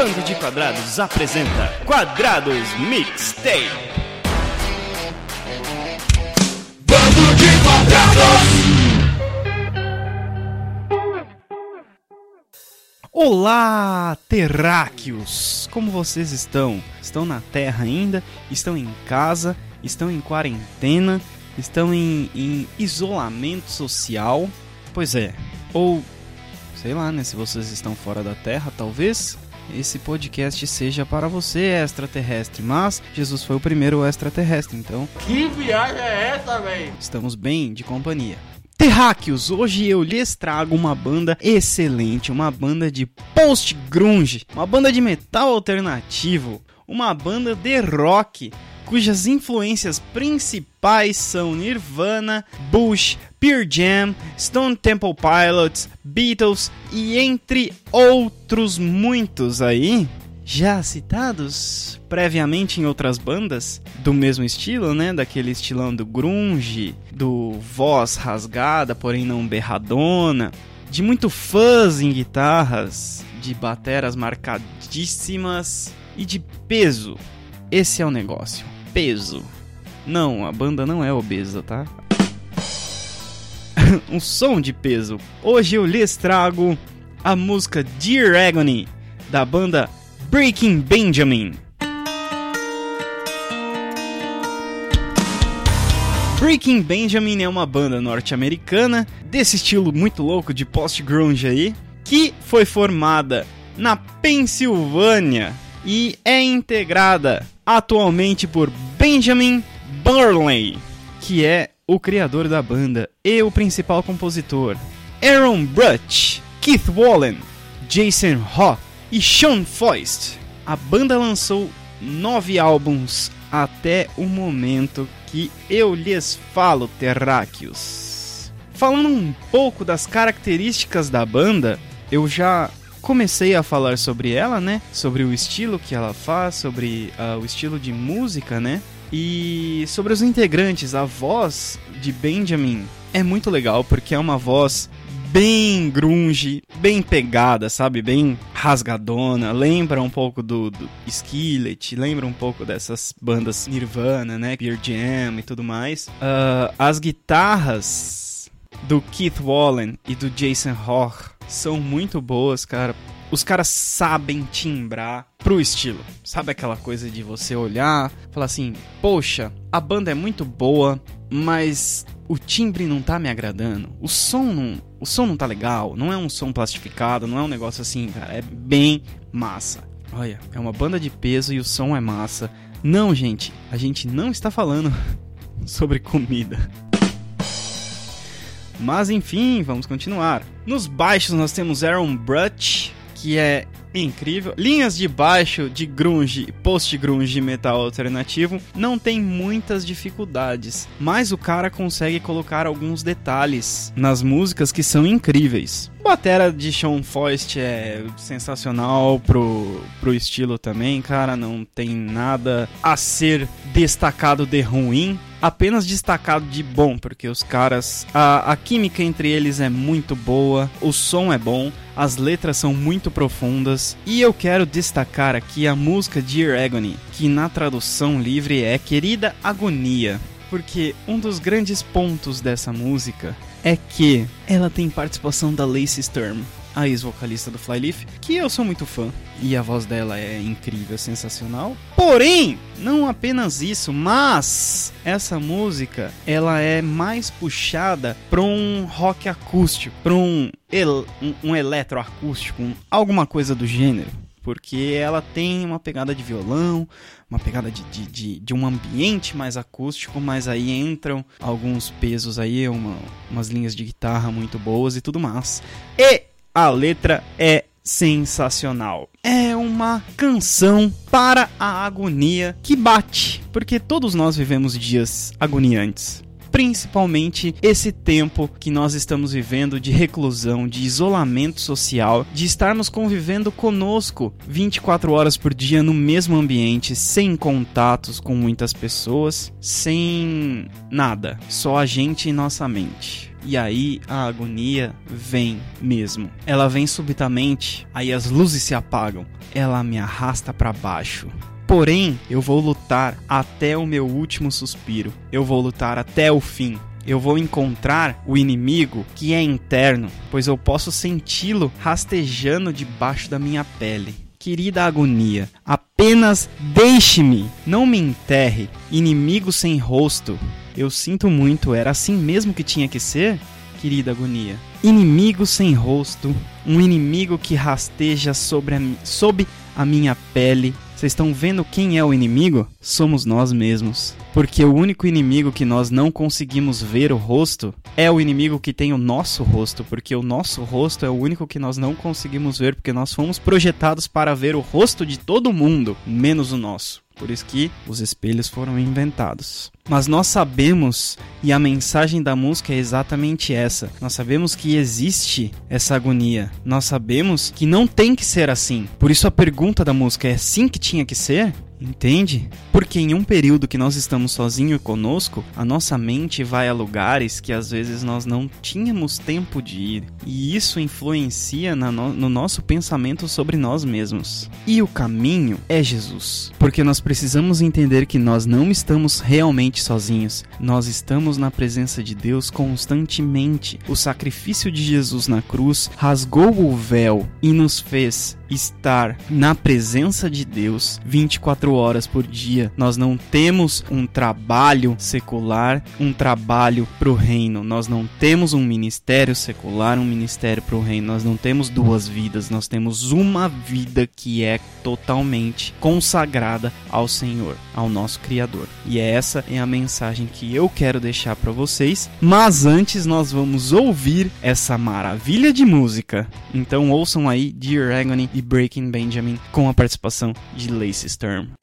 Bando de Quadrados apresenta Quadrados Mixtape. Bando de quadrados! Olá, terráqueos! Como vocês estão? Estão na Terra ainda? Estão em casa? Estão em quarentena? Estão em, em isolamento social? Pois é. Ou, sei lá, né? Se vocês estão fora da Terra, talvez esse podcast seja para você, extraterrestre. Mas Jesus foi o primeiro extraterrestre, então Que viagem é essa, velho? estamos bem de companhia. Terráqueos, hoje eu lhes trago uma banda excelente, uma banda de post-grunge, uma banda de metal alternativo, uma banda de rock, cujas influências principais são Nirvana, Bush, Pearl Jam, Stone Temple Pilots, Beatles e entre outros muitos aí já citados previamente em outras bandas do mesmo estilo, né? Daquele estilão do grunge, do voz rasgada, porém não berradona, de muito fuzz em guitarras, de bateras marcadíssimas e de peso. Esse é o negócio, peso. Não, a banda não é obesa, tá? um som de peso. Hoje eu lhes trago a música Dear Agony da banda Breaking Benjamin. Breaking Benjamin é uma banda norte-americana desse estilo muito louco de post-grunge aí, que foi formada na Pensilvânia e é integrada atualmente por Benjamin Burnley, que é o criador da banda e o principal compositor, Aaron Brutch, Keith Wallen, Jason Hawk e Sean Foist. A banda lançou nove álbuns até o momento que eu lhes falo, terráqueos. Falando um pouco das características da banda, eu já comecei a falar sobre ela, né? Sobre o estilo que ela faz, sobre ah, o estilo de música, né? E sobre os integrantes, a voz de Benjamin é muito legal porque é uma voz bem grunge, bem pegada, sabe? Bem rasgadona. Lembra um pouco do, do Skillet, lembra um pouco dessas bandas Nirvana, né? Pearl Jam e tudo mais. Ah, as guitarras do Keith Wallen e do Jason Hoch são muito boas, cara. Os caras sabem timbrar pro estilo. Sabe aquela coisa de você olhar, falar assim: "Poxa, a banda é muito boa, mas o timbre não tá me agradando. O som não, o som não tá legal, não é um som plastificado, não é um negócio assim, cara, é bem massa. Olha, é uma banda de peso e o som é massa. Não, gente, a gente não está falando sobre comida. Mas enfim, vamos continuar. Nos baixos nós temos Aaron Brutch, que é incrível. Linhas de baixo de grunge, post-grunge metal alternativo não tem muitas dificuldades, mas o cara consegue colocar alguns detalhes nas músicas que são incríveis. Batera de Sean Foist é sensacional pro, pro estilo também, cara. Não tem nada a ser destacado de ruim apenas destacado de bom, porque os caras. A, a química entre eles é muito boa, o som é bom, as letras são muito profundas. E eu quero destacar aqui a música Dear Agony, que na tradução livre é Querida Agonia. Porque um dos grandes pontos dessa música é que ela tem participação da Lacey Sturm, a ex-vocalista do Flyleaf, que eu sou muito fã e a voz dela é incrível, sensacional. Porém, não apenas isso, mas essa música ela é mais puxada para um rock acústico, para um, el um, um eletroacústico, um, alguma coisa do gênero. Porque ela tem uma pegada de violão, uma pegada de, de, de, de um ambiente mais acústico, mas aí entram alguns pesos aí, uma, umas linhas de guitarra muito boas e tudo mais. E a letra é sensacional. É uma canção para a agonia que bate, porque todos nós vivemos dias agoniantes. Principalmente esse tempo que nós estamos vivendo de reclusão, de isolamento social, de estarmos convivendo conosco 24 horas por dia no mesmo ambiente, sem contatos com muitas pessoas, sem nada, só a gente e nossa mente. E aí a agonia vem mesmo. Ela vem subitamente, aí as luzes se apagam. Ela me arrasta para baixo. Porém, eu vou lutar até o meu último suspiro. Eu vou lutar até o fim. Eu vou encontrar o inimigo que é interno, pois eu posso senti-lo rastejando debaixo da minha pele. Querida agonia, apenas deixe-me, não me enterre, inimigo sem rosto. Eu sinto muito, era assim mesmo que tinha que ser? Querida agonia. Inimigo sem rosto, um inimigo que rasteja sobre a, sob a minha pele. Vocês estão vendo quem é o inimigo? Somos nós mesmos. Porque o único inimigo que nós não conseguimos ver o rosto é o inimigo que tem o nosso rosto. Porque o nosso rosto é o único que nós não conseguimos ver. Porque nós fomos projetados para ver o rosto de todo mundo, menos o nosso. Por isso que os espelhos foram inventados. Mas nós sabemos, e a mensagem da música é exatamente essa: nós sabemos que existe essa agonia. Nós sabemos que não tem que ser assim. Por isso a pergunta da música é assim que tinha que ser? Entende? Porque em um período que nós estamos sozinhos conosco, a nossa mente vai a lugares que às vezes nós não tínhamos tempo de ir. E isso influencia no, no nosso pensamento sobre nós mesmos. E o caminho é Jesus. Porque nós precisamos entender que nós não estamos realmente sozinhos. Nós estamos na presença de Deus constantemente. O sacrifício de Jesus na cruz rasgou o véu e nos fez estar na presença de Deus 24 horas por dia. Nós não temos um trabalho secular, um trabalho para o reino. Nós não temos um ministério secular, um ministério para o reino. Nós não temos duas vidas, nós temos uma vida que é totalmente consagrada ao Senhor, ao nosso Criador. E essa é a mensagem que eu quero deixar para vocês. Mas antes nós vamos ouvir essa maravilha de música. Então ouçam aí Dear Agony e Breaking Benjamin com a participação de Lacey Sturm.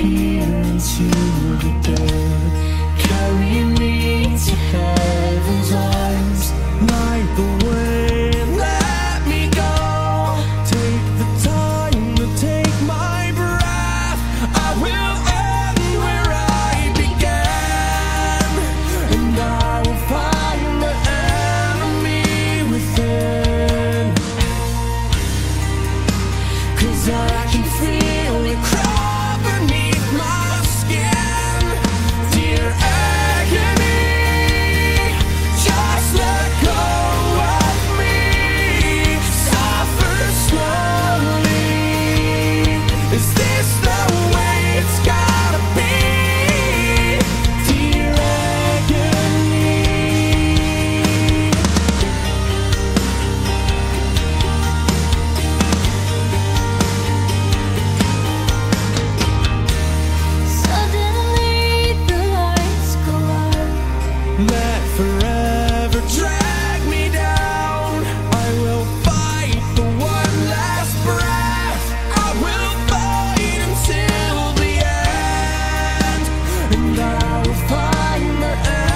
into the dirt. Carry me to heaven's arms. I will find the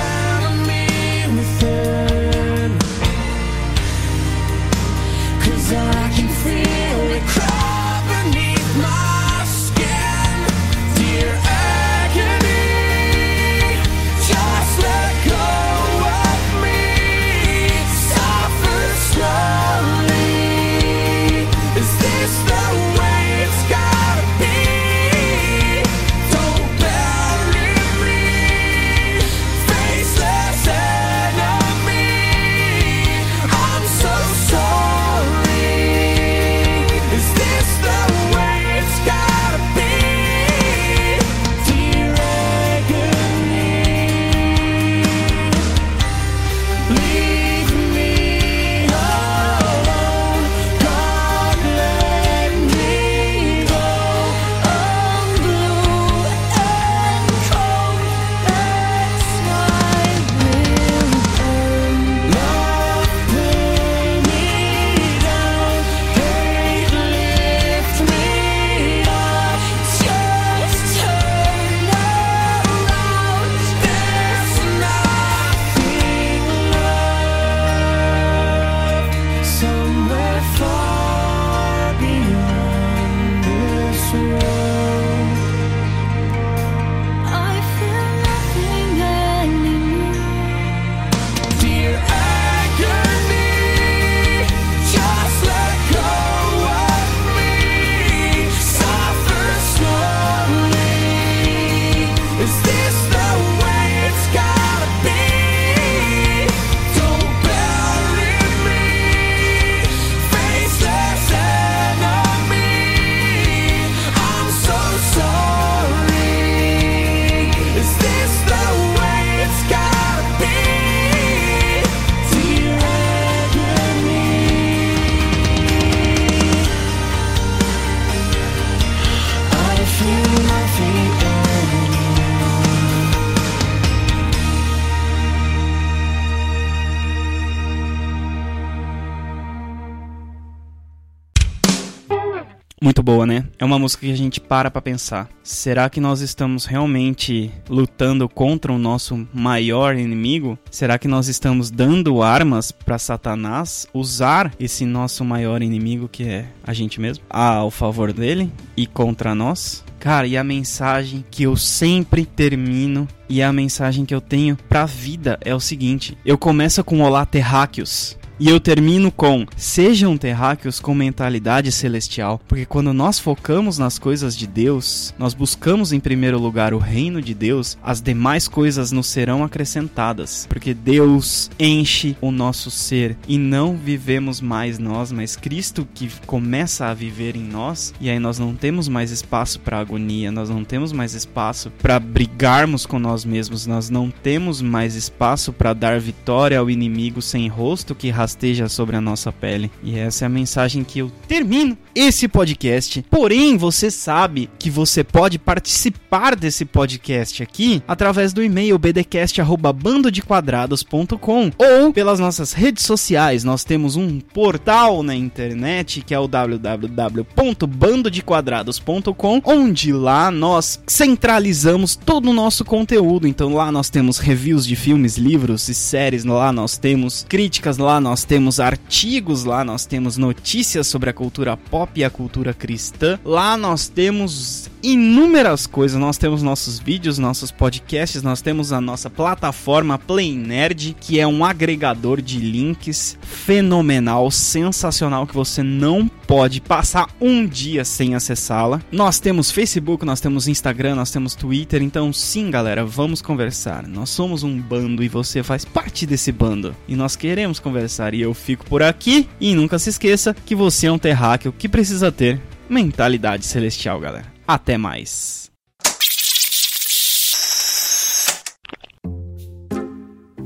Muito boa, né? É uma música que a gente para pra pensar. Será que nós estamos realmente lutando contra o nosso maior inimigo? Será que nós estamos dando armas para Satanás usar esse nosso maior inimigo que é a gente mesmo ao favor dele e contra nós? Cara, e a mensagem que eu sempre termino e a mensagem que eu tenho pra vida é o seguinte: eu começo com Olá Terráqueos. E eu termino com: sejam terráqueos com mentalidade celestial, porque quando nós focamos nas coisas de Deus, nós buscamos em primeiro lugar o reino de Deus, as demais coisas nos serão acrescentadas, porque Deus enche o nosso ser e não vivemos mais nós, mas Cristo que começa a viver em nós, e aí nós não temos mais espaço para agonia, nós não temos mais espaço para brigarmos com nós mesmos, nós não temos mais espaço para dar vitória ao inimigo sem rosto que rasteja sobre a nossa pele. E essa é a mensagem que eu termino esse podcast. Porém, você sabe que você pode participar desse podcast aqui através do e-mail bdcast@bandodequadrados.com ou pelas nossas redes sociais. Nós temos um portal na internet que é o www.bandodequadrados.com, onde lá nós centralizamos todo o nosso conteúdo. Então lá nós temos reviews de filmes, livros e séries, lá nós temos críticas, lá nós nós temos artigos lá, nós temos notícias sobre a cultura pop e a cultura cristã. Lá nós temos inúmeras coisas, nós temos nossos vídeos, nossos podcasts, nós temos a nossa plataforma Play Nerd, que é um agregador de links fenomenal, sensacional que você não pode passar um dia sem acessá-la. Nós temos Facebook, nós temos Instagram, nós temos Twitter, então sim, galera, vamos conversar. Nós somos um bando e você faz parte desse bando e nós queremos conversar e eu fico por aqui. E nunca se esqueça que você é um terráqueo que precisa ter mentalidade celestial, galera. Até mais.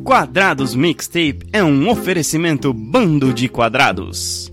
Quadrados Mixtape é um oferecimento bando de quadrados.